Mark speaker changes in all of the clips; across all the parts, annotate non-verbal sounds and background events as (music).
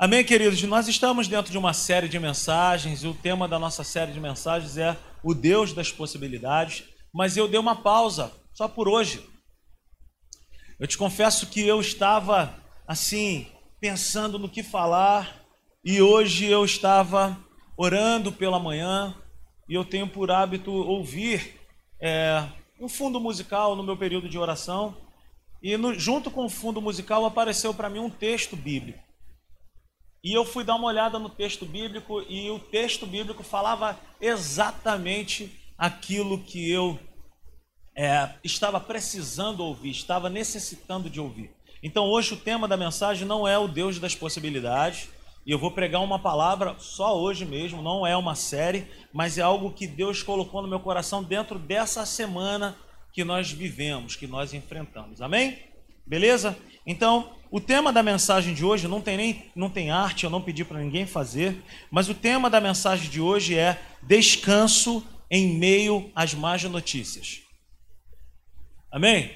Speaker 1: Amém, queridos? Nós estamos dentro de uma série de mensagens e o tema da nossa série de mensagens é o Deus das possibilidades, mas eu dei uma pausa só por hoje. Eu te confesso que eu estava assim, pensando no que falar e hoje eu estava orando pela manhã e eu tenho por hábito ouvir é, um fundo musical no meu período de oração e no, junto com o fundo musical apareceu para mim um texto bíblico. E eu fui dar uma olhada no texto bíblico e o texto bíblico falava exatamente aquilo que eu é, estava precisando ouvir, estava necessitando de ouvir. Então hoje o tema da mensagem não é o Deus das possibilidades, e eu vou pregar uma palavra só hoje mesmo, não é uma série, mas é algo que Deus colocou no meu coração dentro dessa semana que nós vivemos, que nós enfrentamos. Amém? Beleza? Então, o tema da mensagem de hoje não tem nem não tem arte, eu não pedi para ninguém fazer, mas o tema da mensagem de hoje é descanso em meio às más notícias. Amém?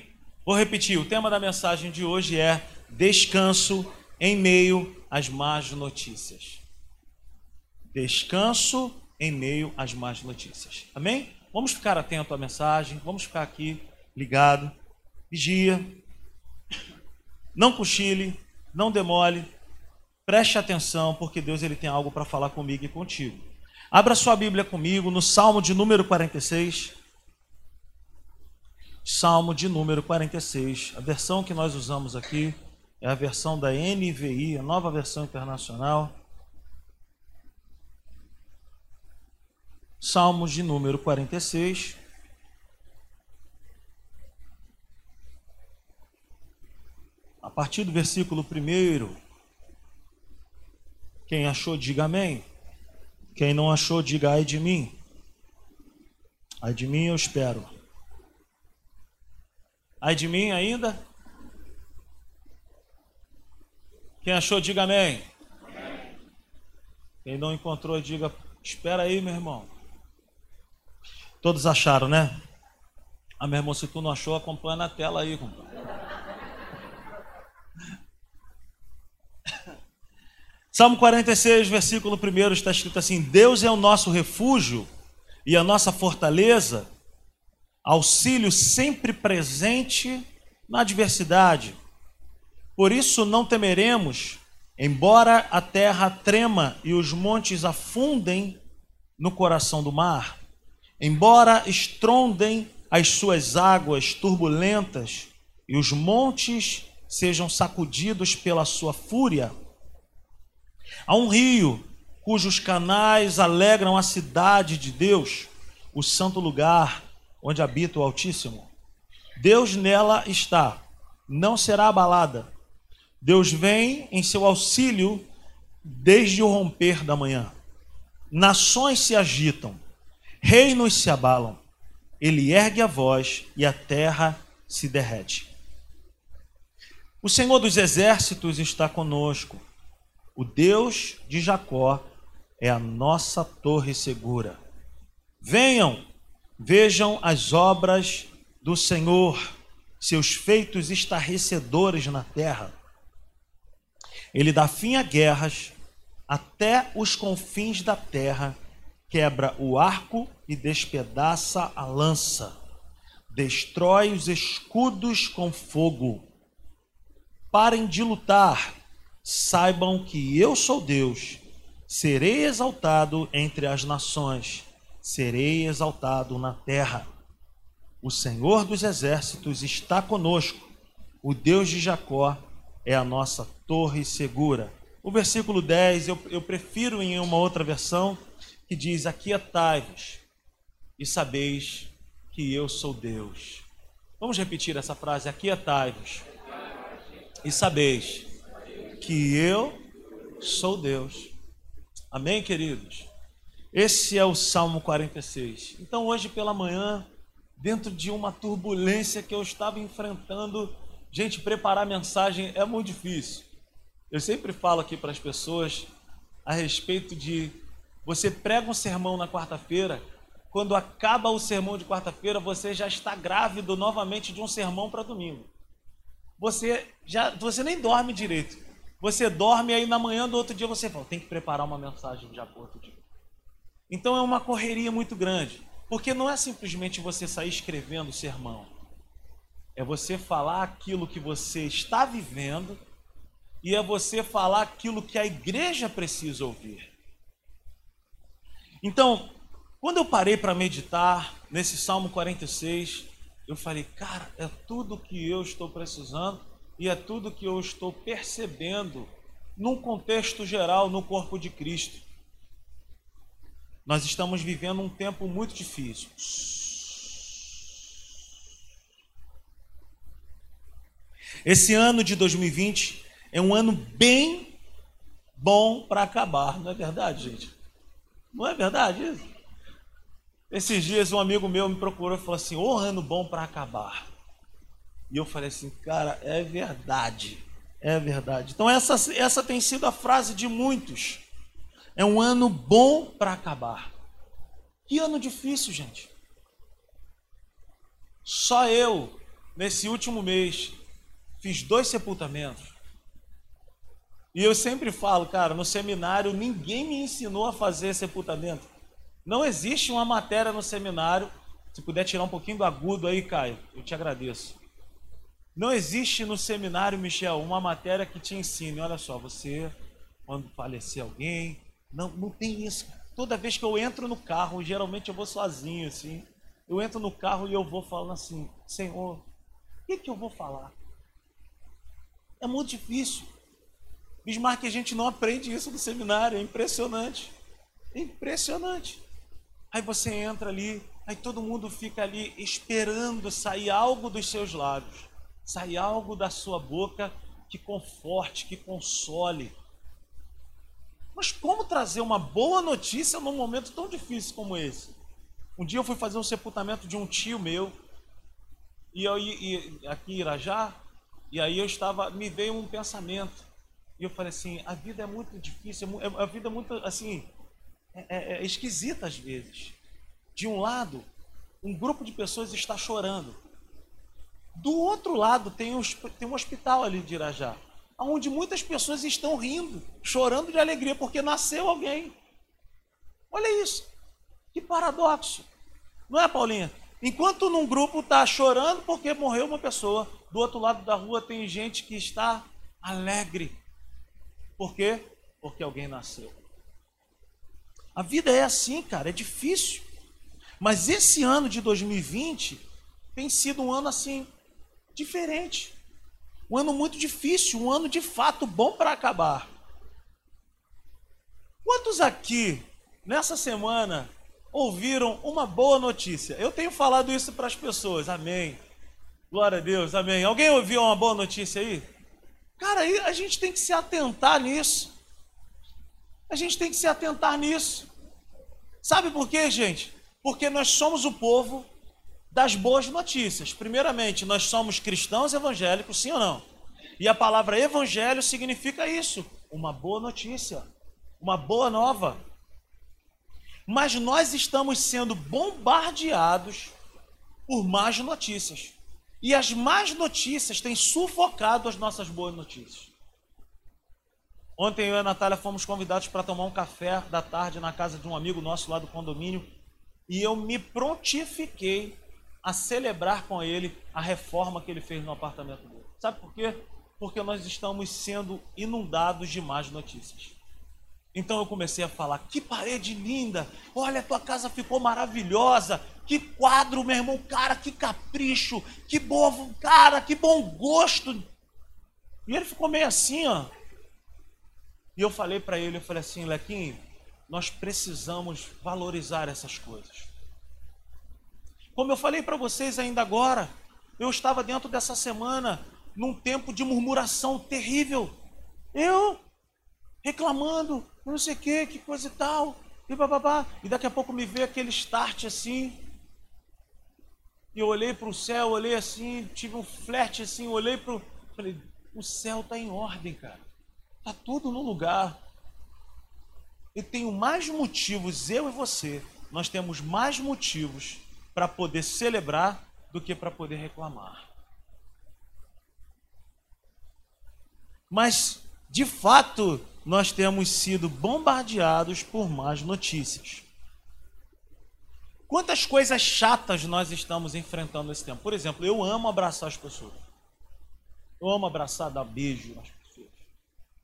Speaker 1: Vou repetir, o tema da mensagem de hoje é descanso em meio às más notícias. Descanso em meio às más notícias. Amém? Vamos ficar atento à mensagem, vamos ficar aqui ligado. Vigia, não cochile, não demole, preste atenção, porque Deus ele tem algo para falar comigo e contigo. Abra sua Bíblia comigo no Salmo de número 46. Salmo de número 46. A versão que nós usamos aqui é a versão da NVI, a nova versão internacional. Salmos de número 46. A partir do versículo 1, quem achou, diga amém. Quem não achou, diga ai de mim. Ai de mim eu espero. Ai de mim ainda? Quem achou, diga amém. Quem não encontrou, diga espera aí, meu irmão. Todos acharam, né? Ah, meu irmão, se tu não achou, acompanha na tela aí, compadre. Salmo 46, versículo 1 está escrito assim: Deus é o nosso refúgio e a nossa fortaleza, auxílio sempre presente na adversidade. Por isso não temeremos, embora a terra trema e os montes afundem no coração do mar, embora estrondem as suas águas turbulentas e os montes sejam sacudidos pela sua fúria Há um rio cujos canais alegram a cidade de Deus, o santo lugar onde habita o Altíssimo. Deus nela está, não será abalada. Deus vem em seu auxílio desde o romper da manhã. Nações se agitam, reinos se abalam. Ele ergue a voz e a terra se derrete. O Senhor dos exércitos está conosco. O Deus de Jacó é a nossa torre segura. Venham, vejam as obras do Senhor, seus feitos estarrecedores na terra. Ele dá fim a guerras até os confins da terra, quebra o arco e despedaça a lança, destrói os escudos com fogo. Parem de lutar saibam que eu sou Deus, serei exaltado entre as nações, serei exaltado na terra. O Senhor dos exércitos está conosco, o Deus de Jacó é a nossa torre segura. O versículo 10 eu, eu prefiro em uma outra versão que diz: Aquietai-vos e sabeis que eu sou Deus. Vamos repetir essa frase: Aquietai-vos e sabeis que eu sou Deus. Amém, queridos? Esse é o Salmo 46. Então, hoje pela manhã, dentro de uma turbulência que eu estava enfrentando, gente, preparar mensagem é muito difícil. Eu sempre falo aqui para as pessoas a respeito de você prega um sermão na quarta-feira, quando acaba o sermão de quarta-feira, você já está grávido novamente de um sermão para domingo. Você já você nem dorme direito. Você dorme aí na manhã do outro dia você fala, tem que preparar uma mensagem já para outro dia. Então é uma correria muito grande. Porque não é simplesmente você sair escrevendo sermão. É você falar aquilo que você está vivendo e é você falar aquilo que a igreja precisa ouvir. Então, quando eu parei para meditar nesse Salmo 46, eu falei, cara, é tudo que eu estou precisando e é tudo que eu estou percebendo num contexto geral no corpo de Cristo. Nós estamos vivendo um tempo muito difícil. Esse ano de 2020 é um ano bem bom para acabar, não é verdade, gente? Não é verdade? Esses dias um amigo meu me procurou e falou assim: oh, ano bom para acabar. E eu falei assim, cara, é verdade. É verdade. Então, essa, essa tem sido a frase de muitos. É um ano bom para acabar. Que ano difícil, gente. Só eu, nesse último mês, fiz dois sepultamentos. E eu sempre falo, cara, no seminário ninguém me ensinou a fazer sepultamento. Não existe uma matéria no seminário. Se puder tirar um pouquinho do agudo aí, Caio, eu te agradeço. Não existe no seminário, Michel, uma matéria que te ensine. Olha só, você, quando falecer alguém. Não, não tem isso. Toda vez que eu entro no carro, geralmente eu vou sozinho, assim. Eu entro no carro e eu vou falando assim: Senhor, o que, que eu vou falar? É muito difícil. Bismarck, a gente não aprende isso no seminário, é impressionante. É impressionante. Aí você entra ali, aí todo mundo fica ali esperando sair algo dos seus lábios sai algo da sua boca que conforte, que console. Mas como trazer uma boa notícia num momento tão difícil como esse? Um dia eu fui fazer um sepultamento de um tio meu, e eu e, aqui em Irajá, e aí eu estava, me veio um pensamento, e eu falei assim, a vida é muito difícil, é é, a vida é muito, assim, é, é, é esquisita às vezes. De um lado, um grupo de pessoas está chorando, do outro lado tem um, tem um hospital ali de Irajá, onde muitas pessoas estão rindo, chorando de alegria, porque nasceu alguém. Olha isso, que paradoxo. Não é, Paulinha? Enquanto num grupo está chorando porque morreu uma pessoa, do outro lado da rua tem gente que está alegre. Por quê? Porque alguém nasceu. A vida é assim, cara, é difícil. Mas esse ano de 2020 tem sido um ano assim diferente. Um ano muito difícil, um ano de fato bom para acabar. Quantos aqui, nessa semana, ouviram uma boa notícia? Eu tenho falado isso para as pessoas, amém. Glória a Deus, amém. Alguém ouviu uma boa notícia aí? Cara, a gente tem que se atentar nisso. A gente tem que se atentar nisso. Sabe por quê, gente? Porque nós somos o povo das boas notícias. Primeiramente, nós somos cristãos evangélicos, sim ou não? E a palavra evangelho significa isso, uma boa notícia, uma boa nova. Mas nós estamos sendo bombardeados por más notícias. E as más notícias têm sufocado as nossas boas notícias. Ontem eu e a Natália fomos convidados para tomar um café da tarde na casa de um amigo nosso lá do condomínio. E eu me prontifiquei a celebrar com ele a reforma que ele fez no apartamento dele. Sabe por quê? Porque nós estamos sendo inundados de más notícias. Então eu comecei a falar: que parede linda! Olha, tua casa ficou maravilhosa! Que quadro, meu irmão! Cara, que capricho! Que bom, cara, que bom gosto! E ele ficou meio assim, ó. E eu falei para ele: eu falei assim, Lequinho, nós precisamos valorizar essas coisas. Como eu falei para vocês ainda agora, eu estava dentro dessa semana num tempo de murmuração terrível. Eu reclamando, não sei o que, que coisa e tal, e bababá. E daqui a pouco me veio aquele start assim. E eu olhei para o céu, olhei assim, tive um flerte assim, olhei para o. Falei, o céu está em ordem, cara. Está tudo no lugar. E tenho mais motivos, eu e você, nós temos mais motivos para poder celebrar do que para poder reclamar. Mas de fato, nós temos sido bombardeados por más notícias. Quantas coisas chatas nós estamos enfrentando nesse tempo? Por exemplo, eu amo abraçar as pessoas. Eu amo abraçar, dar beijo nas pessoas.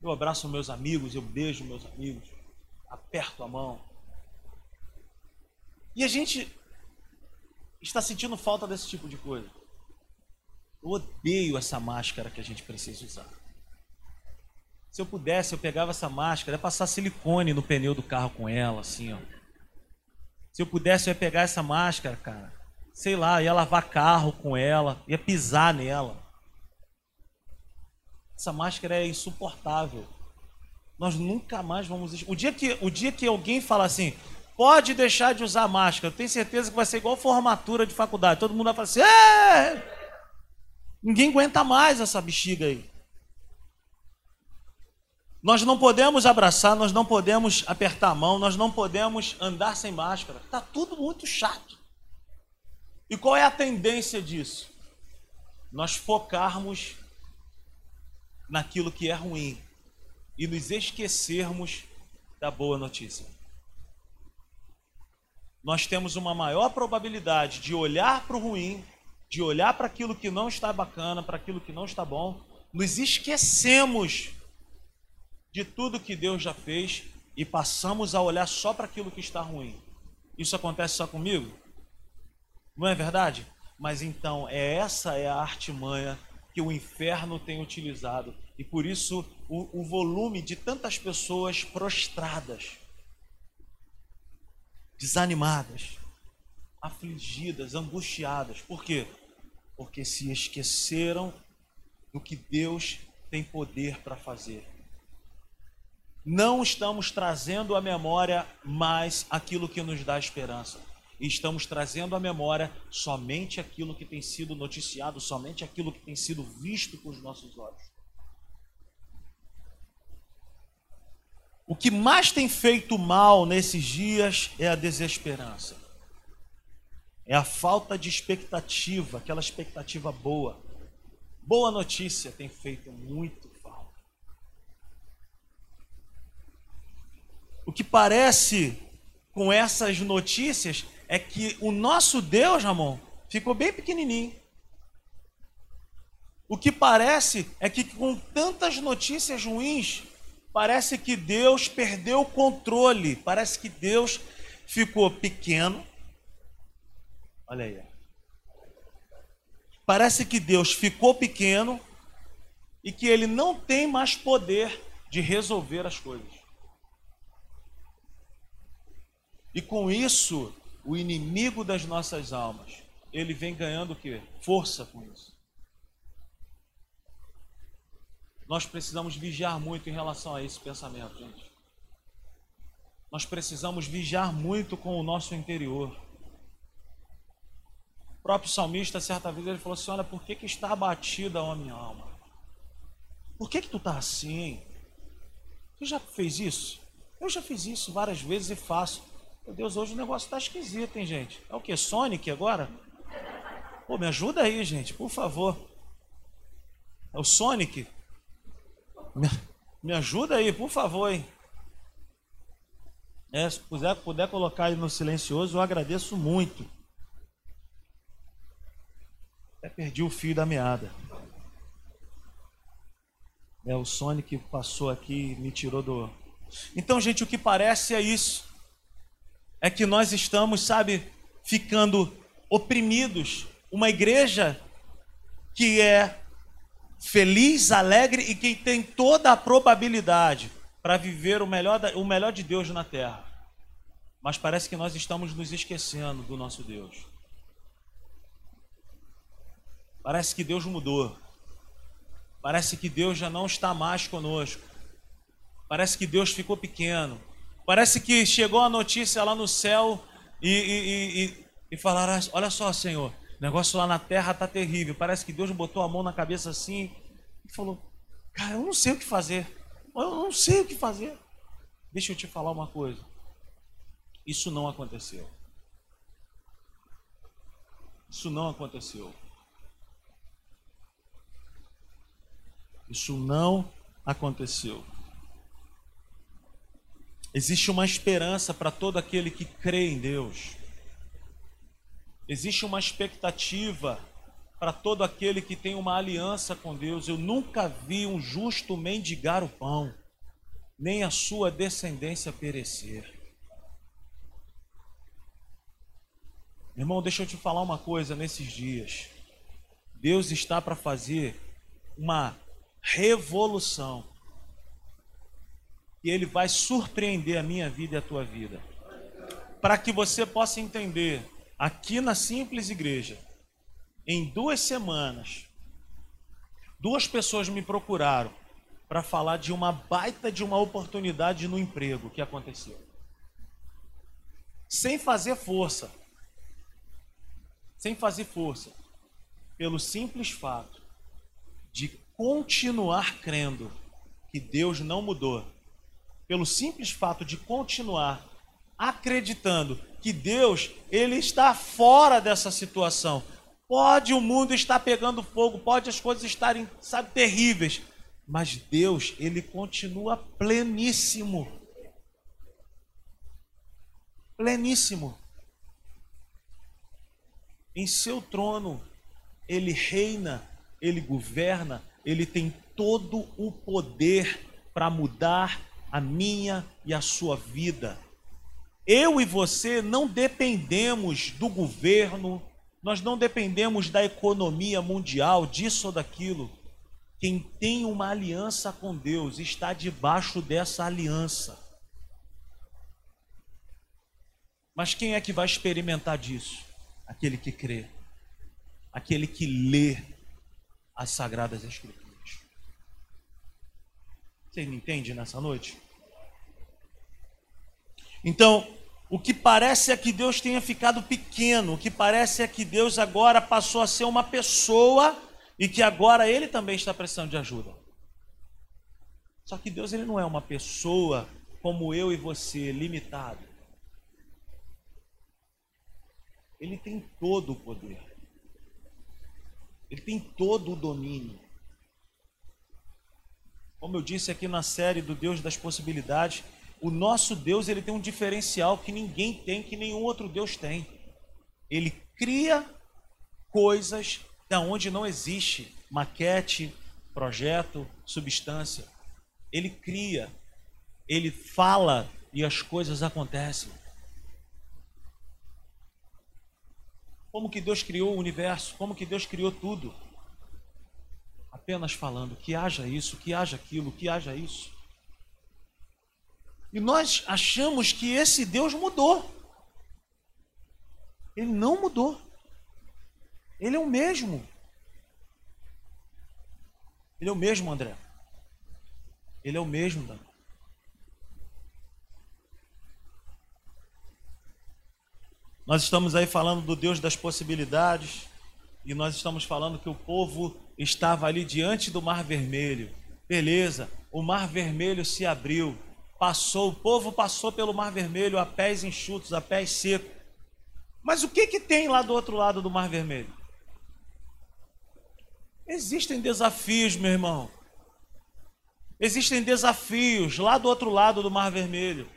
Speaker 1: Eu abraço meus amigos, eu beijo meus amigos, aperto a mão. E a gente está sentindo falta desse tipo de coisa. Eu odeio essa máscara que a gente precisa usar. Se eu pudesse, eu pegava essa máscara, ia passar silicone no pneu do carro com ela, assim, ó. Se eu pudesse, eu ia pegar essa máscara, cara. Sei lá, ia lavar carro com ela, ia pisar nela. Essa máscara é insuportável. Nós nunca mais vamos. O dia que, o dia que alguém fala assim, pode deixar de usar máscara, tenho certeza que vai ser igual formatura de faculdade. Todo mundo vai falar assim, é! Ninguém aguenta mais essa bexiga aí. Nós não podemos abraçar, nós não podemos apertar a mão, nós não podemos andar sem máscara. Está tudo muito chato. E qual é a tendência disso? Nós focarmos naquilo que é ruim e nos esquecermos da boa notícia. Nós temos uma maior probabilidade de olhar para o ruim, de olhar para aquilo que não está bacana, para aquilo que não está bom, nos esquecemos de tudo que Deus já fez e passamos a olhar só para aquilo que está ruim. Isso acontece só comigo? Não é verdade? Mas então, é essa é a artimanha que o inferno tem utilizado. E por isso o, o volume de tantas pessoas prostradas, desanimadas, afligidas, angustiadas. Por quê? Porque se esqueceram do que Deus tem poder para fazer não estamos trazendo à memória mais aquilo que nos dá esperança. Estamos trazendo à memória somente aquilo que tem sido noticiado, somente aquilo que tem sido visto com os nossos olhos. O que mais tem feito mal nesses dias é a desesperança. É a falta de expectativa, aquela expectativa boa. Boa notícia tem feito muito O que parece com essas notícias é que o nosso Deus, Ramon, ficou bem pequenininho. O que parece é que com tantas notícias ruins, parece que Deus perdeu o controle, parece que Deus ficou pequeno. Olha aí. Parece que Deus ficou pequeno e que ele não tem mais poder de resolver as coisas. E com isso, o inimigo das nossas almas, ele vem ganhando o quê? Força com isso. Nós precisamos vigiar muito em relação a esse pensamento, gente. Nós precisamos vigiar muito com o nosso interior. O próprio salmista, certa vez, ele falou assim: Olha, por que, que está abatida a minha alma? Por que, que tu está assim? Tu já fez isso? Eu já fiz isso várias vezes e faço. Meu Deus, hoje o negócio está esquisito, hein, gente? É o que? Sonic agora? Pô, me ajuda aí, gente, por favor. É o Sonic? Me, ajuda aí, por favor, hein? É, se puder, puder colocar aí no silencioso, eu agradeço muito. Até perdi o fio da meada. É, o Sonic passou aqui me tirou do. Então, gente, o que parece é isso é que nós estamos, sabe, ficando oprimidos. Uma igreja que é feliz, alegre e que tem toda a probabilidade para viver o melhor, o melhor de Deus na terra. Mas parece que nós estamos nos esquecendo do nosso Deus. Parece que Deus mudou. Parece que Deus já não está mais conosco. Parece que Deus ficou pequeno. Parece que chegou a notícia lá no céu e, e, e, e falaram: Olha só, Senhor, o negócio lá na terra está terrível. Parece que Deus botou a mão na cabeça assim e falou: Cara, eu não sei o que fazer. Eu não sei o que fazer. Deixa eu te falar uma coisa. Isso não aconteceu. Isso não aconteceu. Isso não aconteceu. Existe uma esperança para todo aquele que crê em Deus. Existe uma expectativa para todo aquele que tem uma aliança com Deus. Eu nunca vi um justo mendigar o pão, nem a sua descendência perecer. Irmão, deixa eu te falar uma coisa nesses dias. Deus está para fazer uma revolução. E Ele vai surpreender a minha vida e a tua vida. Para que você possa entender, aqui na simples igreja, em duas semanas, duas pessoas me procuraram para falar de uma baita de uma oportunidade no emprego que aconteceu. Sem fazer força. Sem fazer força. Pelo simples fato de continuar crendo que Deus não mudou. Pelo simples fato de continuar acreditando que Deus ele está fora dessa situação. Pode o mundo estar pegando fogo, pode as coisas estarem, sabe, terríveis, mas Deus, ele continua pleníssimo. Pleníssimo. Em seu trono, ele reina, ele governa, ele tem todo o poder para mudar a minha e a sua vida. Eu e você não dependemos do governo, nós não dependemos da economia mundial, disso ou daquilo. Quem tem uma aliança com Deus está debaixo dessa aliança. Mas quem é que vai experimentar disso? Aquele que crê, aquele que lê as Sagradas Escrituras. Você me entende nessa noite? Então, o que parece é que Deus tenha ficado pequeno, o que parece é que Deus agora passou a ser uma pessoa e que agora ele também está precisando de ajuda. Só que Deus ele não é uma pessoa como eu e você, limitado. Ele tem todo o poder. Ele tem todo o domínio. Como eu disse aqui na série do Deus das Possibilidades, o nosso Deus ele tem um diferencial que ninguém tem, que nenhum outro Deus tem. Ele cria coisas da onde não existe maquete, projeto, substância. Ele cria, ele fala e as coisas acontecem. Como que Deus criou o universo? Como que Deus criou tudo? Apenas falando que haja isso, que haja aquilo, que haja isso. E nós achamos que esse Deus mudou. Ele não mudou. Ele é o mesmo. Ele é o mesmo, André. Ele é o mesmo, Dan. Nós estamos aí falando do Deus das possibilidades e nós estamos falando que o povo estava ali diante do Mar Vermelho. Beleza, o Mar Vermelho se abriu passou, o povo passou pelo Mar Vermelho a pés enxutos, a pés secos. Mas o que, que tem lá do outro lado do Mar Vermelho? Existem desafios, meu irmão. Existem desafios lá do outro lado do Mar Vermelho.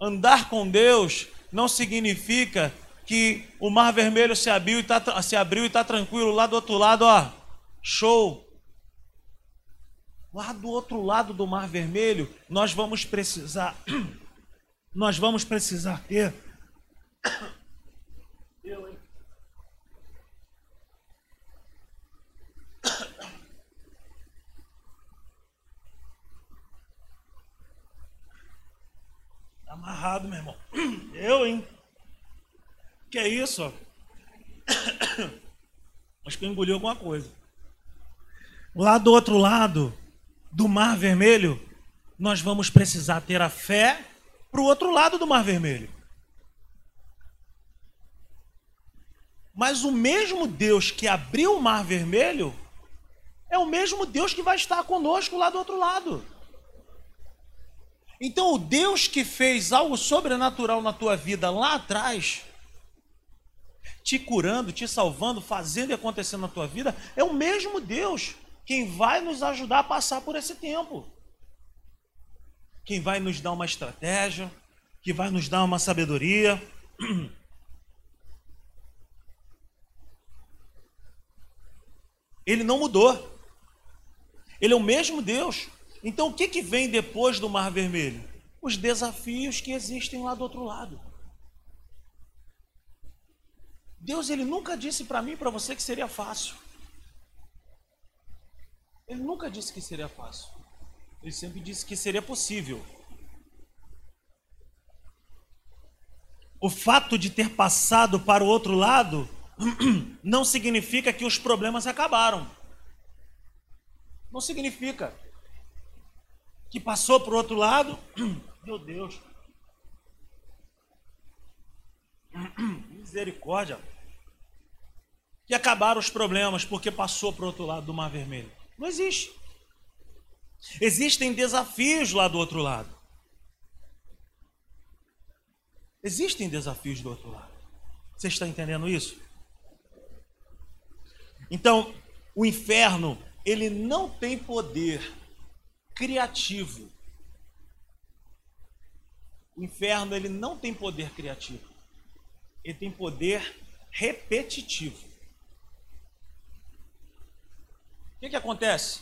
Speaker 1: Andar com Deus não significa que o Mar Vermelho se abriu e está está tranquilo lá do outro lado, ó, show. Lá do outro lado do Mar Vermelho, nós vamos precisar, (clears throat) nós vamos precisar ter. Eu, hein? Tá amarrado, meu irmão. (clears throat) Eu, hein? Que é isso? (clears throat) Acho que eu engoli alguma coisa. Lá do outro lado, do Mar Vermelho, nós vamos precisar ter a fé para o outro lado do Mar Vermelho. Mas o mesmo Deus que abriu o Mar Vermelho é o mesmo Deus que vai estar conosco lá do outro lado. Então, o Deus que fez algo sobrenatural na tua vida lá atrás, te curando, te salvando, fazendo e acontecendo na tua vida, é o mesmo Deus quem vai nos ajudar a passar por esse tempo. Quem vai nos dar uma estratégia, que vai nos dar uma sabedoria. (clears throat) Ele não mudou. Ele é o mesmo Deus. Então o que, que vem depois do Mar Vermelho? Os desafios que existem lá do outro lado. Deus ele nunca disse para mim e para você que seria fácil. Ele nunca disse que seria fácil. Ele sempre disse que seria possível. O fato de ter passado para o outro lado (clears throat) não significa que os problemas acabaram. Não significa que passou para o outro lado. (clears throat) Meu Deus. (clears throat) Misericórdia. Que acabaram os problemas porque passou para o outro lado do Mar Vermelho. Não existe. Existem desafios lá do outro lado. Existem desafios do outro lado. Você está entendendo isso? Então, o inferno, ele não tem poder criativo. O inferno, ele não tem poder criativo. Ele tem poder repetitivo. O que, que acontece?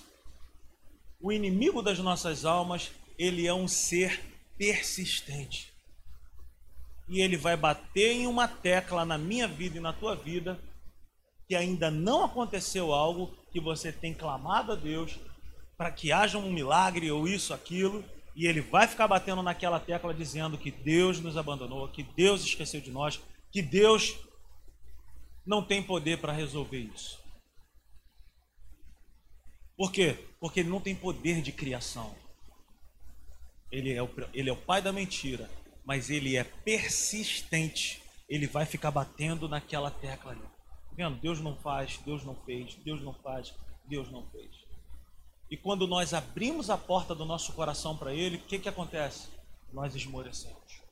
Speaker 1: O inimigo das nossas almas, ele é um ser persistente. E ele vai bater em uma tecla na minha vida e na tua vida que ainda não aconteceu algo que você tem clamado a Deus para que haja um milagre ou isso, aquilo, e ele vai ficar batendo naquela tecla dizendo que Deus nos abandonou, que Deus esqueceu de nós, que Deus não tem poder para resolver isso. Por quê? Porque ele não tem poder de criação. Ele é o, ele é o pai da mentira, mas ele é persistente. Ele vai ficar batendo naquela tecla ali. Vendo? Deus não faz, Deus não fez, Deus não faz, Deus não fez. E quando nós abrimos a porta do nosso coração para Ele, o que, que acontece? Nós esmorecemos.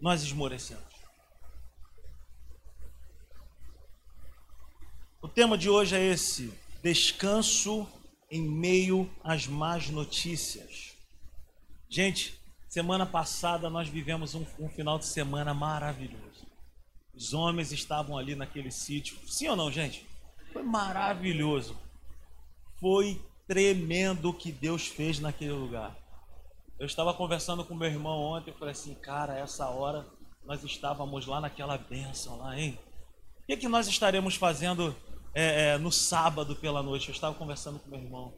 Speaker 1: Nós esmorecemos. O tema de hoje é esse: descanso em meio às más notícias. Gente, semana passada nós vivemos um, um final de semana maravilhoso. Os homens estavam ali naquele sítio. Sim ou não, gente? Foi maravilhoso. Foi tremendo o que Deus fez naquele lugar. Eu estava conversando com meu irmão ontem e falei assim, cara, essa hora nós estávamos lá naquela bênção lá, hein? O que, que nós estaremos fazendo é, é, no sábado pela noite? Eu estava conversando com meu irmão.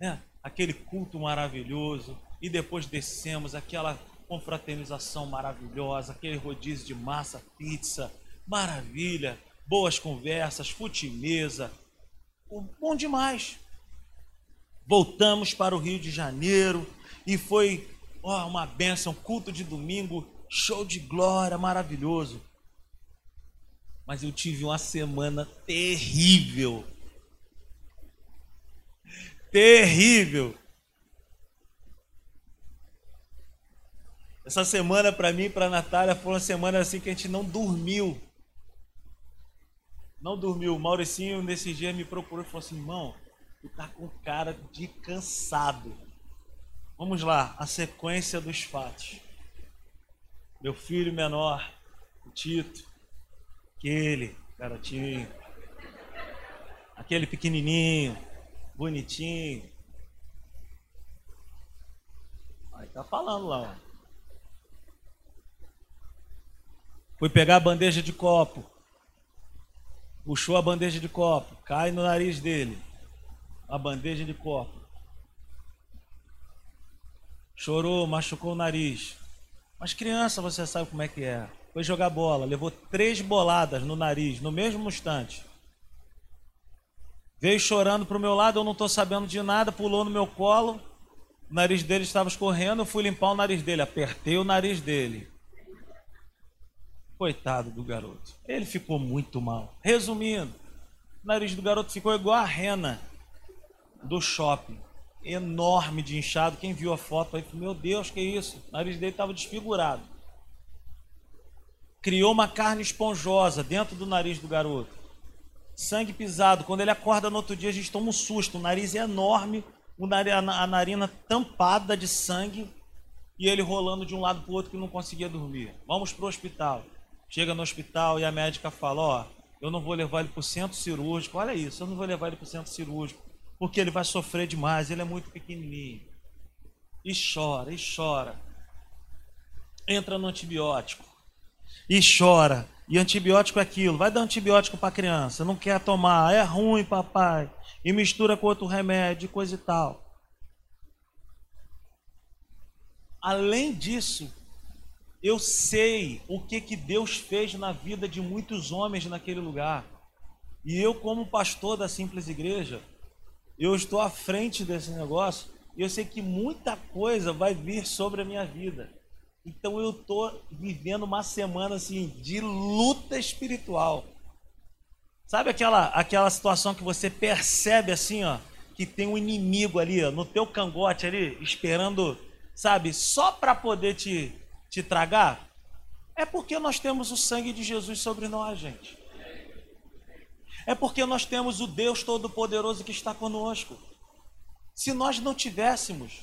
Speaker 1: É, aquele culto maravilhoso. E depois descemos aquela confraternização maravilhosa, aquele rodízio de massa, pizza, maravilha, boas conversas, futimesa, bom demais. Voltamos para o Rio de Janeiro e foi ó, uma benção, culto de domingo, show de glória, maravilhoso. Mas eu tive uma semana terrível. Terrível. Essa semana para mim e para Natália foi uma semana assim que a gente não dormiu. Não dormiu. O Mauricinho nesse dia me procurou e falou assim: irmão, tu tá com cara de cansado. Vamos lá, a sequência dos fatos. Meu filho menor, o Tito, aquele garotinho, aquele pequenininho, bonitinho. Aí tá falando lá, ó. Foi pegar a bandeja de copo. Puxou a bandeja de copo. Cai no nariz dele. A bandeja de copo. Chorou, machucou o nariz. Mas criança, você sabe como é que é. Foi jogar bola, levou três boladas no nariz no mesmo instante. Veio chorando para o meu lado, eu não estou sabendo de nada, pulou no meu colo. O nariz dele estava escorrendo, eu fui limpar o nariz dele, apertei o nariz dele. Coitado do garoto. Ele ficou muito mal. Resumindo, o nariz do garoto ficou igual a rena do shopping. Enorme de inchado. Quem viu a foto aí Meu Deus, que isso? O nariz dele estava desfigurado. Criou uma carne esponjosa dentro do nariz do garoto. sangue pisado. Quando ele acorda no outro dia, a gente toma um susto. O nariz é enorme, a narina tampada de sangue e ele rolando de um lado para o outro que não conseguia dormir. Vamos para o hospital. Chega no hospital e a médica fala: Ó, eu não vou levar ele para o centro cirúrgico. Olha isso, eu não vou levar ele para o centro cirúrgico porque ele vai sofrer demais. Ele é muito pequenininho. E chora, e chora. Entra no antibiótico e chora. E antibiótico é aquilo. Vai dar antibiótico para criança. Não quer tomar. É ruim, papai. E mistura com outro remédio, coisa e tal. Além disso, eu sei o que, que Deus fez na vida de muitos homens naquele lugar. E eu, como pastor da Simples Igreja, eu estou à frente desse negócio e eu sei que muita coisa vai vir sobre a minha vida. Então eu estou vivendo uma semana assim de luta espiritual. Sabe aquela, aquela situação que você percebe assim, ó, que tem um inimigo ali, ó, no teu cangote ali, esperando, sabe, só para poder te, te tragar? É porque nós temos o sangue de Jesus sobre nós, gente. É porque nós temos o Deus Todo-Poderoso que está conosco. Se nós não tivéssemos,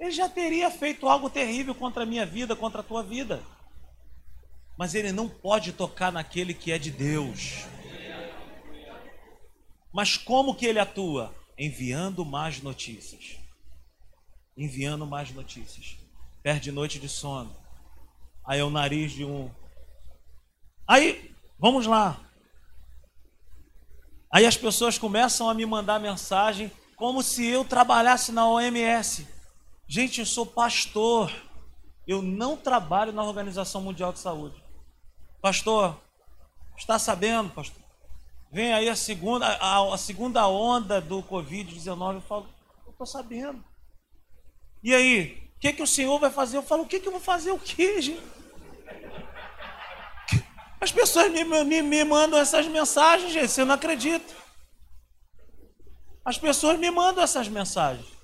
Speaker 1: ele já teria feito algo terrível contra a minha vida, contra a tua vida. Mas ele não pode tocar naquele que é de Deus. Mas como que ele atua? Enviando mais notícias. Enviando mais notícias. Perde noite de sono. Aí é o nariz de um. Aí, vamos lá. Aí as pessoas começam a me mandar mensagem como se eu trabalhasse na OMS. Gente, eu sou pastor. Eu não trabalho na Organização Mundial de Saúde. Pastor, está sabendo, pastor? Vem aí a segunda, a, a segunda onda do Covid-19. Eu falo, eu estou sabendo. E aí, o que, que o senhor vai fazer? Eu falo, o que, que eu vou fazer? O que, gente? As pessoas me, me, me mandam essas mensagens, gente, você não acredita. As pessoas me mandam essas mensagens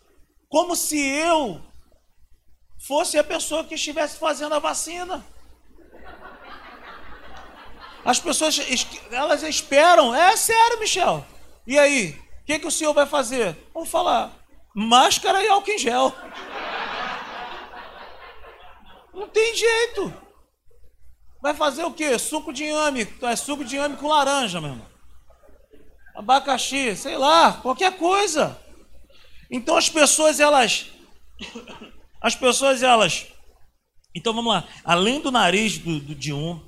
Speaker 1: como se eu fosse a pessoa que estivesse fazendo a vacina. As pessoas, elas esperam. É sério, Michel. E aí? O que, que o senhor vai fazer? Vou falar, máscara e álcool em gel. Não tem jeito. Vai fazer o quê? Suco de inhame. É suco de inhame com laranja, meu irmão. Abacaxi, sei lá, qualquer coisa. Então as pessoas elas as pessoas elas então vamos lá, além do nariz do, do, de um,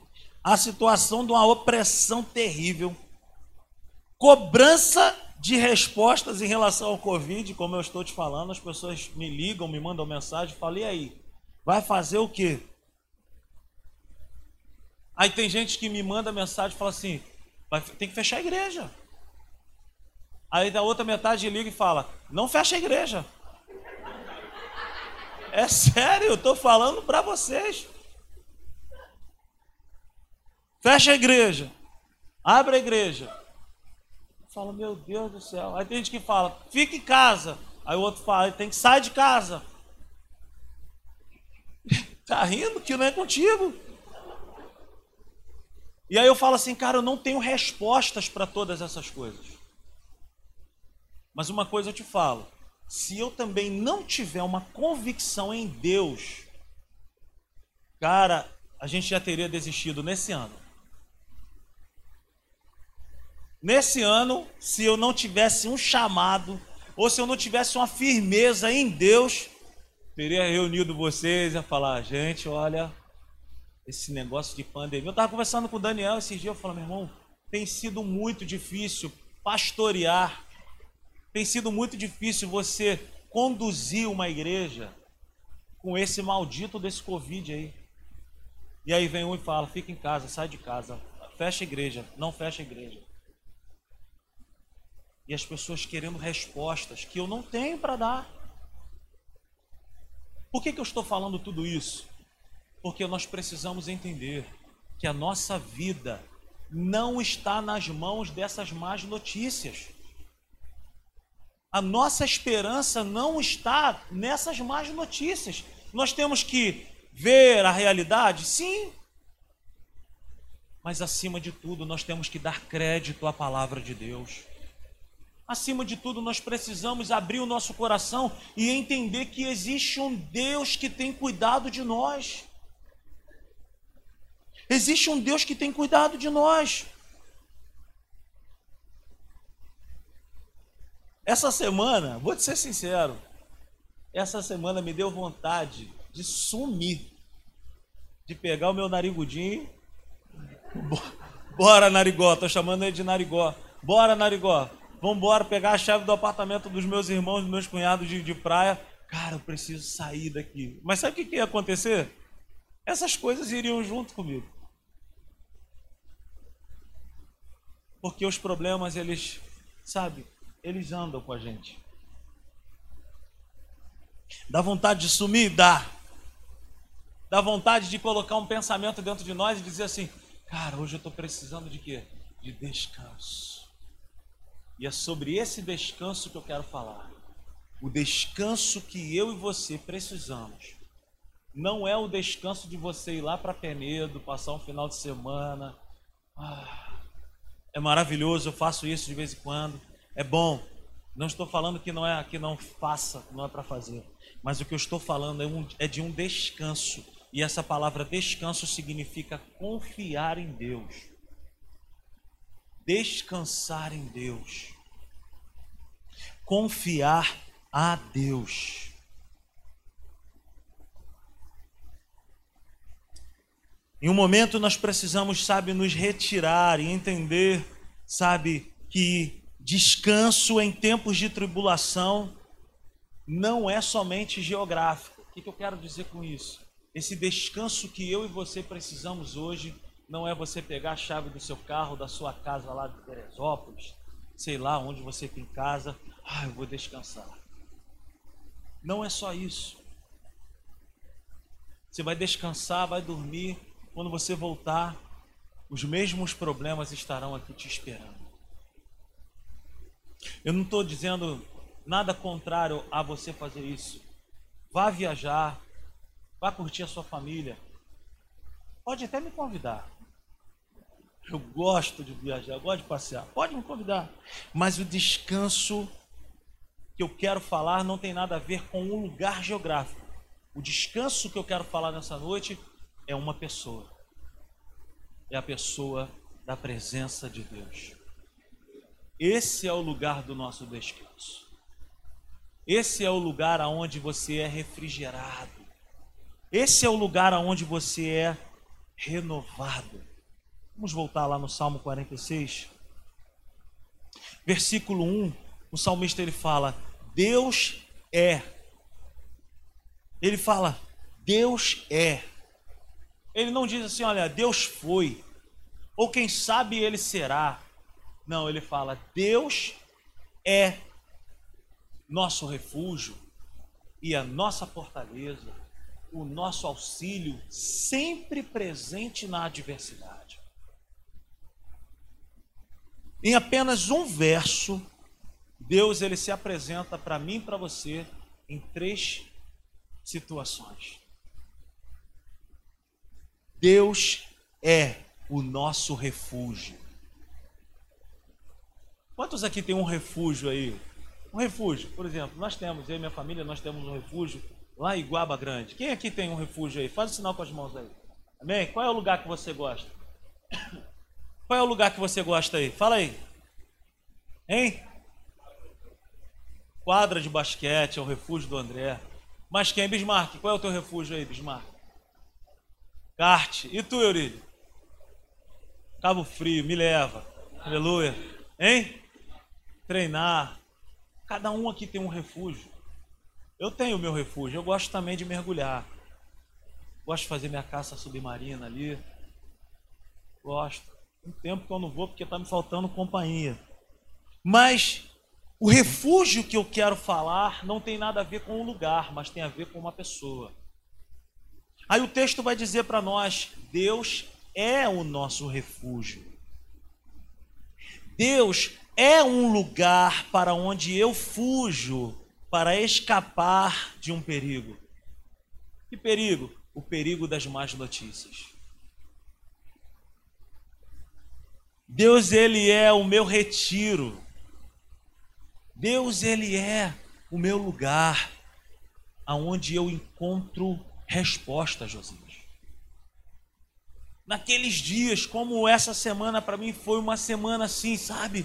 Speaker 1: a situação de uma opressão terrível, cobrança de respostas em relação ao Covid, como eu estou te falando, as pessoas me ligam, me mandam mensagem, falei aí, vai fazer o quê? Aí tem gente que me manda mensagem e fala assim, vai, tem que fechar a igreja. Aí da outra metade liga e fala: Não fecha a igreja. É sério, eu estou falando para vocês. Fecha a igreja. Abre a igreja. Fala, meu Deus do céu. Aí tem gente que fala, fica em casa. Aí o outro fala, tem que sair de casa. (laughs) tá rindo que não é contigo. E aí eu falo assim, cara, eu não tenho respostas para todas essas coisas. Mas uma coisa eu te falo: se eu também não tiver uma convicção em Deus, cara, a gente já teria desistido nesse ano. Nesse ano, se eu não tivesse um chamado, ou se eu não tivesse uma firmeza em Deus, teria reunido vocês e falar, gente, olha, esse negócio de pandemia. Eu estava conversando com o Daniel esses dias, eu falei, meu irmão, tem sido muito difícil pastorear tem sido muito difícil você conduzir uma igreja com esse maldito desse Covid aí. E aí vem um e fala: fica em casa, sai de casa, fecha a igreja, não fecha a igreja. E as pessoas querendo respostas que eu não tenho para dar. Por que, que eu estou falando tudo isso? Porque nós precisamos entender que a nossa vida não está nas mãos dessas más notícias. A nossa esperança não está nessas más notícias. Nós temos que ver a realidade, sim. Mas acima de tudo, nós temos que dar crédito à palavra de Deus. Acima de tudo, nós precisamos abrir o nosso coração e entender que existe um Deus que tem cuidado de nós. Existe um Deus que tem cuidado de nós. Essa semana, vou te ser sincero, essa semana me deu vontade de sumir, de pegar o meu narigudinho. Bora, narigó, tô chamando ele de narigó. Bora, narigó, vamos embora pegar a chave do apartamento dos meus irmãos, dos meus cunhados de, de praia. Cara, eu preciso sair daqui. Mas sabe o que, que ia acontecer? Essas coisas iriam junto comigo. Porque os problemas, eles, sabe, eles andam com a gente. Dá vontade de sumir? Dá. Dá vontade de colocar um pensamento dentro de nós e dizer assim: cara, hoje eu estou precisando de quê? De descanso. E é sobre esse descanso que eu quero falar. O descanso que eu e você precisamos. Não é o descanso de você ir lá para Penedo, passar um final de semana. Ah, é maravilhoso, eu faço isso de vez em quando. É bom. Não estou falando que não é que não faça, não é para fazer. Mas o que eu estou falando é, um, é de um descanso. E essa palavra descanso significa confiar em Deus. Descansar em Deus. Confiar a Deus. Em um momento nós precisamos, sabe, nos retirar e entender, sabe, que descanso em tempos de tribulação não é somente geográfico. O que eu quero dizer com isso? Esse descanso que eu e você precisamos hoje não é você pegar a chave do seu carro, da sua casa lá de Teresópolis, sei lá onde você tem casa, ah, eu vou descansar. Não é só isso. Você vai descansar, vai dormir, quando você voltar, os mesmos problemas estarão aqui te esperando. Eu não estou dizendo nada contrário a você fazer isso. Vá viajar, vá curtir a sua família. Pode até me convidar. Eu gosto de viajar, eu gosto de passear. Pode me convidar. Mas o descanso que eu quero falar não tem nada a ver com um lugar geográfico. O descanso que eu quero falar nessa noite é uma pessoa. É a pessoa da presença de Deus. Esse é o lugar do nosso descanso. Esse é o lugar aonde você é refrigerado. Esse é o lugar aonde você é renovado. Vamos voltar lá no Salmo 46. Versículo 1, o salmista ele fala: Deus é. Ele fala: Deus é. Ele não diz assim, olha, Deus foi, ou quem sabe ele será. Não, ele fala: Deus é nosso refúgio e a nossa fortaleza, o nosso auxílio sempre presente na adversidade. Em apenas um verso, Deus ele se apresenta para mim e para você em três situações. Deus é o nosso refúgio. Quantos aqui tem um refúgio aí? Um refúgio, por exemplo, nós temos, eu e minha família, nós temos um refúgio lá em Guaba Grande. Quem aqui tem um refúgio aí? Faz o sinal com as mãos aí. Amém? Qual é o lugar que você gosta? (coughs) Qual é o lugar que você gosta aí? Fala aí. Hein? Quadra de basquete, é o refúgio do André. Mas quem? Bismarck, qual é o teu refúgio aí, Bismarck? Kart. E tu, Eurílio? Cabo Frio, me leva. Aleluia. Hein? Treinar. Cada um aqui tem um refúgio. Eu tenho o meu refúgio. Eu gosto também de mergulhar. Gosto de fazer minha caça submarina ali. Gosto. Um tempo que eu não vou porque está me faltando companhia. Mas o refúgio que eu quero falar não tem nada a ver com um lugar, mas tem a ver com uma pessoa. Aí o texto vai dizer para nós: Deus é o nosso refúgio. Deus é um lugar para onde eu fujo para escapar de um perigo. Que perigo? O perigo das más notícias. Deus, ele é o meu retiro. Deus, ele é o meu lugar aonde eu encontro resposta, Josias. Naqueles dias, como essa semana para mim foi uma semana assim, sabe?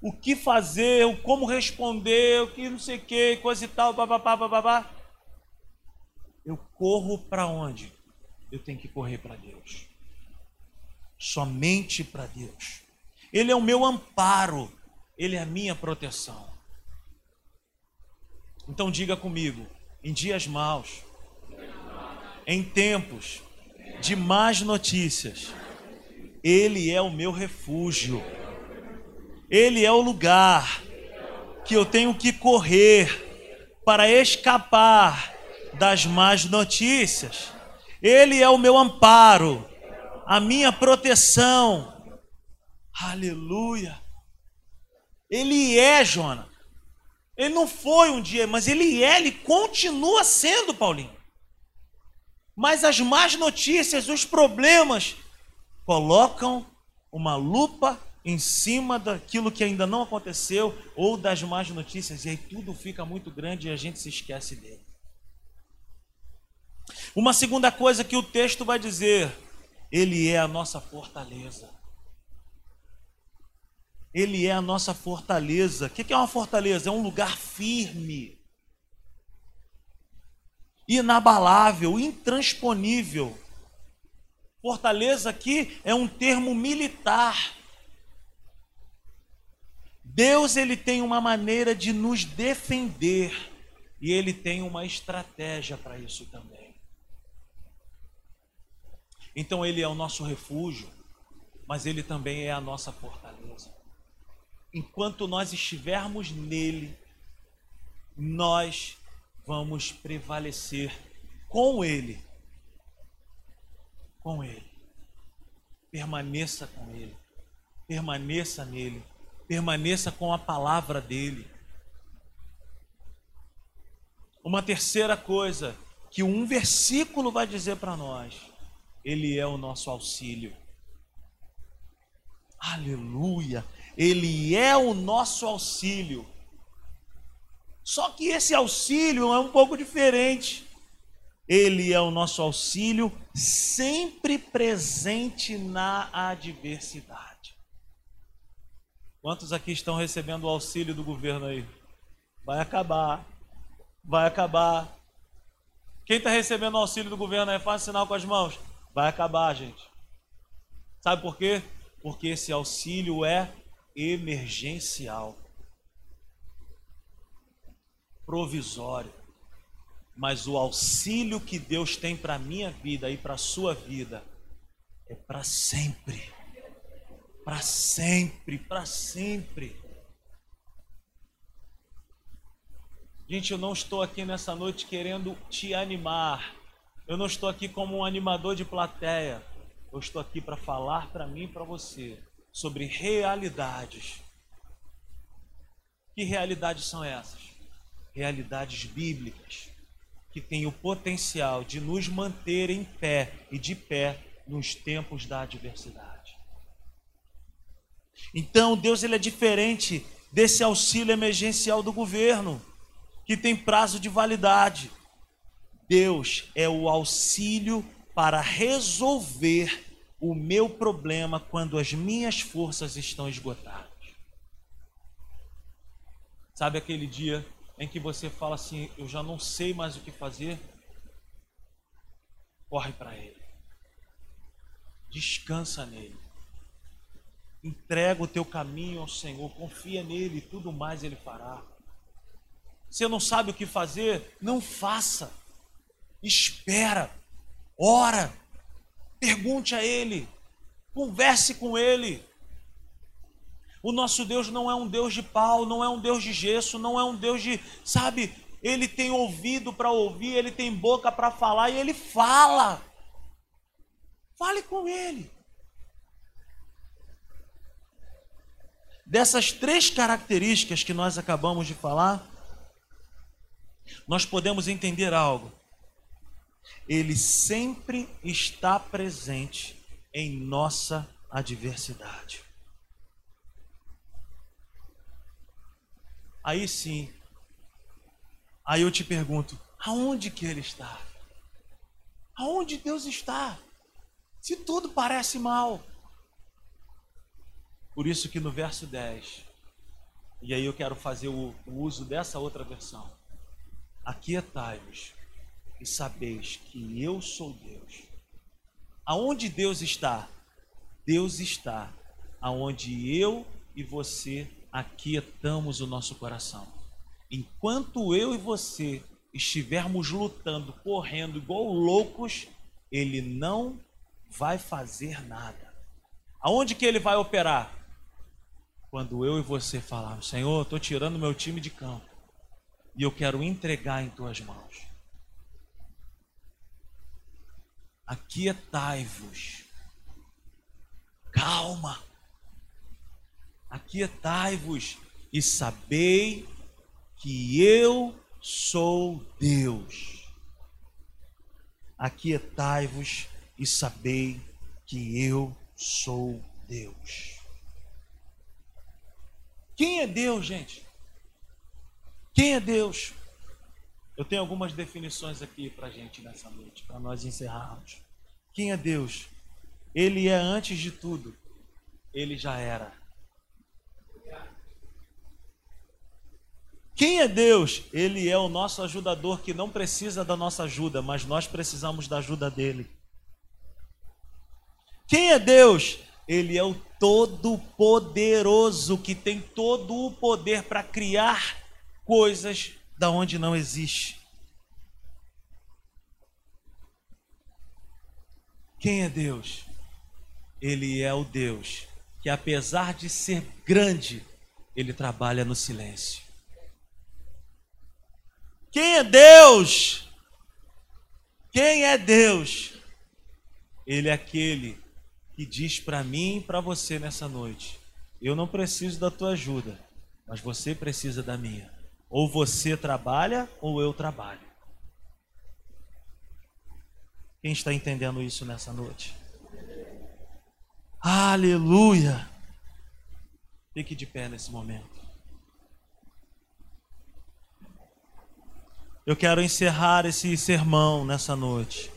Speaker 1: O que fazer, como responder, o que não sei o que, coisa e tal, babá, babá. Eu corro para onde? Eu tenho que correr para Deus. Somente para Deus. Ele é o meu amparo, ele é a minha proteção. Então diga comigo, em dias maus, em tempos de más notícias, Ele é o meu refúgio, Ele é o lugar que eu tenho que correr para escapar das más notícias. Ele é o meu amparo, a minha proteção. Aleluia. Ele é, Jonas. Ele não foi um dia, mas ele é, ele continua sendo, Paulinho. Mas as más notícias, os problemas, colocam uma lupa em cima daquilo que ainda não aconteceu ou das más notícias, e aí tudo fica muito grande e a gente se esquece dele. Uma segunda coisa que o texto vai dizer, ele é a nossa fortaleza. Ele é a nossa fortaleza. O que é uma fortaleza? É um lugar firme, inabalável, intransponível. Fortaleza aqui é um termo militar. Deus ele tem uma maneira de nos defender e ele tem uma estratégia para isso também. Então ele é o nosso refúgio, mas ele também é a nossa fortaleza enquanto nós estivermos nele, nós vamos prevalecer com ele. Com ele. Permaneça com ele. Permaneça nele. Permaneça com a palavra dele. Uma terceira coisa que um versículo vai dizer para nós: Ele é o nosso auxílio. Aleluia! Ele é o nosso auxílio. Só que esse auxílio é um pouco diferente. Ele é o nosso auxílio sempre presente na adversidade. Quantos aqui estão recebendo o auxílio do governo aí? Vai acabar. Vai acabar. Quem está recebendo o auxílio do governo aí, faz sinal com as mãos. Vai acabar, gente. Sabe por quê? Porque esse auxílio é emergencial, provisório. Mas o auxílio que Deus tem para a minha vida e para a sua vida é para sempre. Para sempre, para sempre. Gente, eu não estou aqui nessa noite querendo te animar. Eu não estou aqui como um animador de plateia. Eu estou aqui para falar para mim e para você sobre realidades. Que realidades são essas? Realidades bíblicas que têm o potencial de nos manter em pé e de pé nos tempos da adversidade. Então, Deus ele é diferente desse auxílio emergencial do governo, que tem prazo de validade. Deus é o auxílio para resolver o meu problema quando as minhas forças estão esgotadas. Sabe aquele dia em que você fala assim: Eu já não sei mais o que fazer? Corre para Ele, descansa nele, entrega o teu caminho ao Senhor, confia nele tudo mais Ele fará. Você não sabe o que fazer? Não faça, espera, ora Pergunte a Ele, converse com Ele. O nosso Deus não é um Deus de pau, não é um Deus de gesso, não é um Deus de, sabe, ele tem ouvido para ouvir, ele tem boca para falar e ele fala. Fale com ele. Dessas três características que nós acabamos de falar, nós podemos entender algo. Ele sempre está presente em nossa adversidade. Aí sim, aí eu te pergunto: aonde que ele está? Aonde Deus está? Se tudo parece mal, por isso que no verso 10, e aí eu quero fazer o, o uso dessa outra versão. Aquietai-vos e sabeis que eu sou Deus. Aonde Deus está? Deus está aonde eu e você aquietamos o nosso coração. Enquanto eu e você estivermos lutando, correndo igual loucos, ele não vai fazer nada. Aonde que ele vai operar? Quando eu e você falarmos, Senhor, estou tirando meu time de campo e eu quero entregar em tuas mãos. Aquietai-vos. Calma. Aquietai-vos e sabei que eu sou Deus. Aquietai-vos e sabei que eu sou Deus. Quem é Deus, gente? Quem é Deus? Eu tenho algumas definições aqui para gente nessa noite, para nós encerrarmos. Quem é Deus? Ele é antes de tudo, ele já era. Quem é Deus? Ele é o nosso ajudador que não precisa da nossa ajuda, mas nós precisamos da ajuda dele. Quem é Deus? Ele é o Todo-Poderoso que tem todo o poder para criar coisas da onde não existe. Quem é Deus? Ele é o Deus que, apesar de ser grande, ele trabalha no silêncio. Quem é Deus? Quem é Deus? Ele é aquele que diz para mim e para você nessa noite: Eu não preciso da tua ajuda, mas você precisa da minha. Ou você trabalha ou eu trabalho. Quem está entendendo isso nessa noite? Aleluia! Fique de pé nesse momento. Eu quero encerrar esse sermão nessa noite.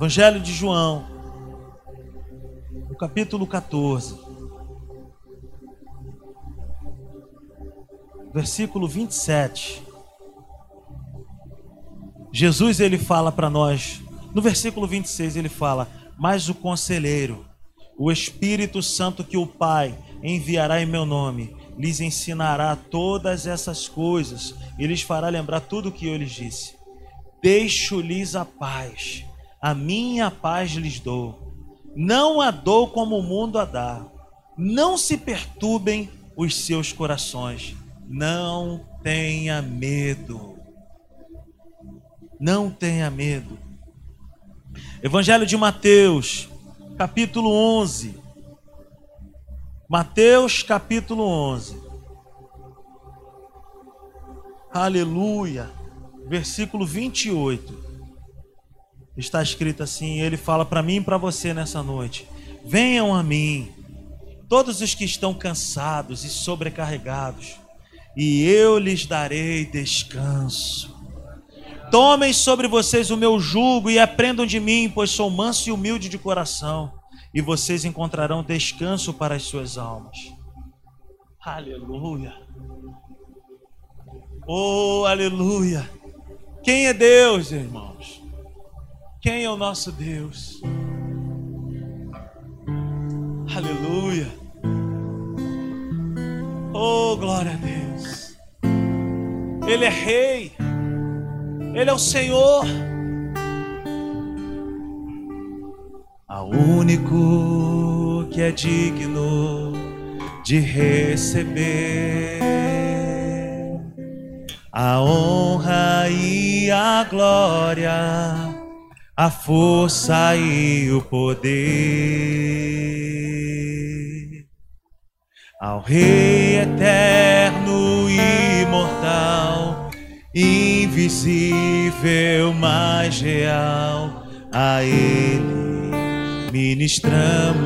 Speaker 1: Evangelho de João, no capítulo 14, versículo 27. Jesus ele fala para nós, no versículo 26 ele fala: "Mas o conselheiro, o Espírito Santo que o Pai enviará em meu nome, lhes ensinará todas essas coisas e lhes fará lembrar tudo o que eu lhes disse. Deixo-lhes a paz, a minha paz lhes dou. Não a dou como o mundo a dá. Não se perturbem os seus corações. Não tenha medo. Não tenha medo. Evangelho de Mateus, capítulo 11, Mateus capítulo 11. Aleluia. Versículo 28. Está escrito assim, ele fala para mim e para você nessa noite: Venham a mim, todos os que estão cansados e sobrecarregados, e eu lhes darei descanso. Tomem sobre vocês o meu jugo e aprendam de mim, pois sou manso e humilde de coração e vocês encontrarão descanso para as suas almas. Aleluia. Oh, aleluia. Quem é Deus, irmãos? Quem é o nosso Deus? Aleluia. Oh, glória a Deus. Ele é rei. Ele é o Senhor. ao único que é digno de receber a honra e a glória, a força e o poder. Ao Rei eterno e imortal, invisível, mas real, a Ele ministramos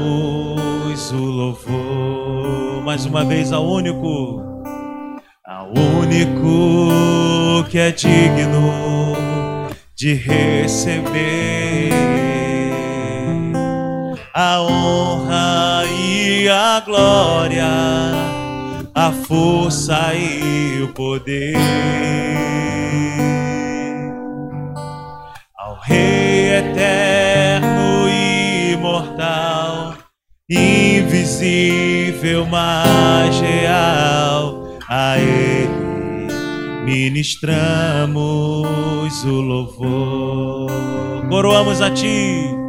Speaker 1: o louvor. Mais uma vez ao único, ao único que é digno de receber a honra e a glória, a força e o poder. Ao Rei eterno e imortal, invisível, mas real, a Ele ministramos o louvor. Coroamos a Ti.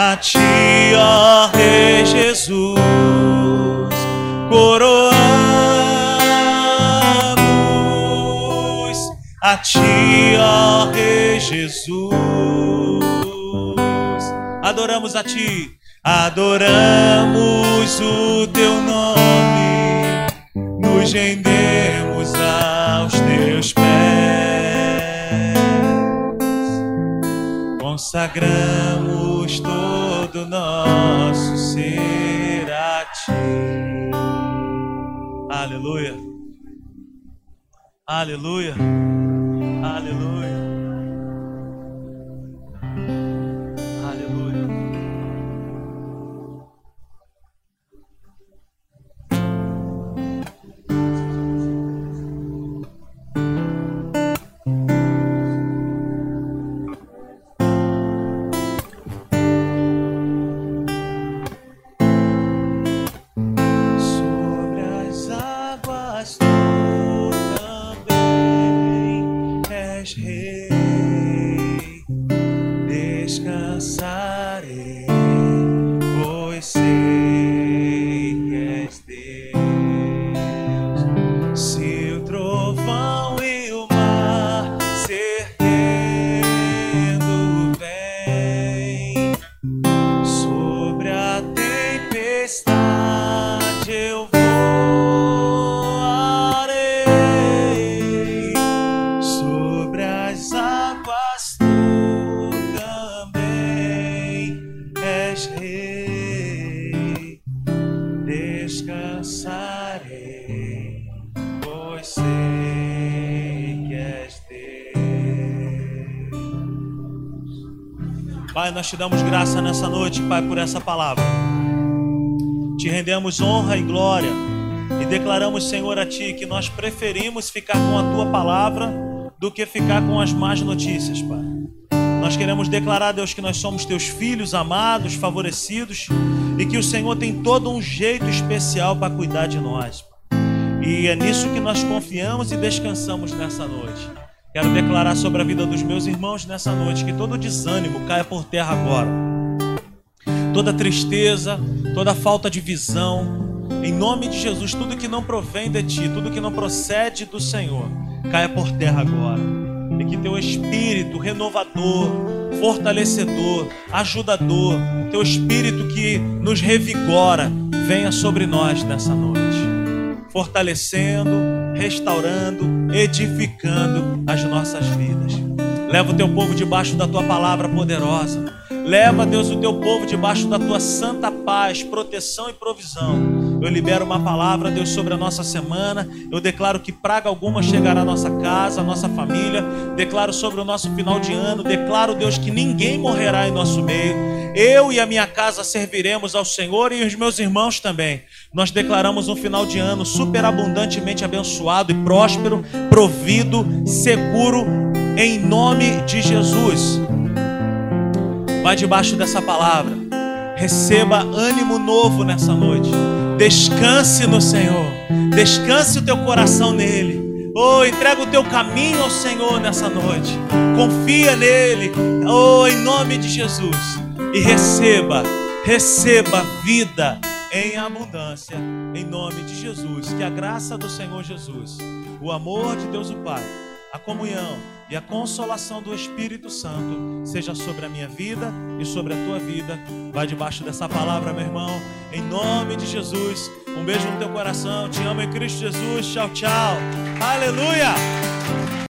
Speaker 1: a ti, ó Rei Jesus, coroamos a ti, ó Rei Jesus, adoramos a ti, adoramos o teu nome, nos rendemos aos teus pés, consagramos todo nosso ser a ti. Aleluia. Aleluia. Aleluia. Te damos graça nessa noite, Pai, por essa palavra. Te rendemos honra e glória e declaramos, Senhor, a Ti que nós preferimos ficar com a Tua palavra do que ficar com as más notícias, Pai. Nós queremos declarar, Deus, que nós somos Teus filhos amados, favorecidos e que o Senhor tem todo um jeito especial para cuidar de nós. Pai. E é nisso que nós confiamos e descansamos nessa noite. Quero declarar sobre a vida dos meus irmãos nessa noite que todo desânimo caia por terra agora. Toda tristeza, toda falta de visão, em nome de Jesus, tudo que não provém de ti, tudo que não procede do Senhor, caia por terra agora. E que teu espírito renovador, fortalecedor, ajudador, teu espírito que nos revigora, venha sobre nós nessa noite, fortalecendo, restaurando, edificando as nossas vidas. Leva o teu povo debaixo da tua palavra poderosa. Leva, Deus, o teu povo debaixo da tua santa paz, proteção e provisão. Eu libero uma palavra, Deus, sobre a nossa semana. Eu declaro que praga alguma chegará à nossa casa, à nossa família. Declaro sobre o nosso final de ano. Declaro, Deus, que ninguém morrerá em nosso meio. Eu e a minha casa serviremos ao Senhor e os meus irmãos também. Nós declaramos um final de ano superabundantemente abençoado e próspero, provido, seguro, em nome de Jesus. Vai debaixo dessa palavra. Receba ânimo novo nessa noite. Descanse no Senhor. Descanse o teu coração nele. Oh, entrega o teu caminho ao Senhor nessa noite. Confia nele. Oh, em nome de Jesus. E receba, receba vida em abundância, em nome de Jesus. Que a graça do Senhor Jesus, o amor de Deus o Pai, a comunhão e a consolação do Espírito Santo seja sobre a minha vida e sobre a tua vida. Vai debaixo dessa palavra, meu irmão, em nome de Jesus. Um beijo no teu coração. Te amo em Cristo Jesus. Tchau, tchau. Aleluia.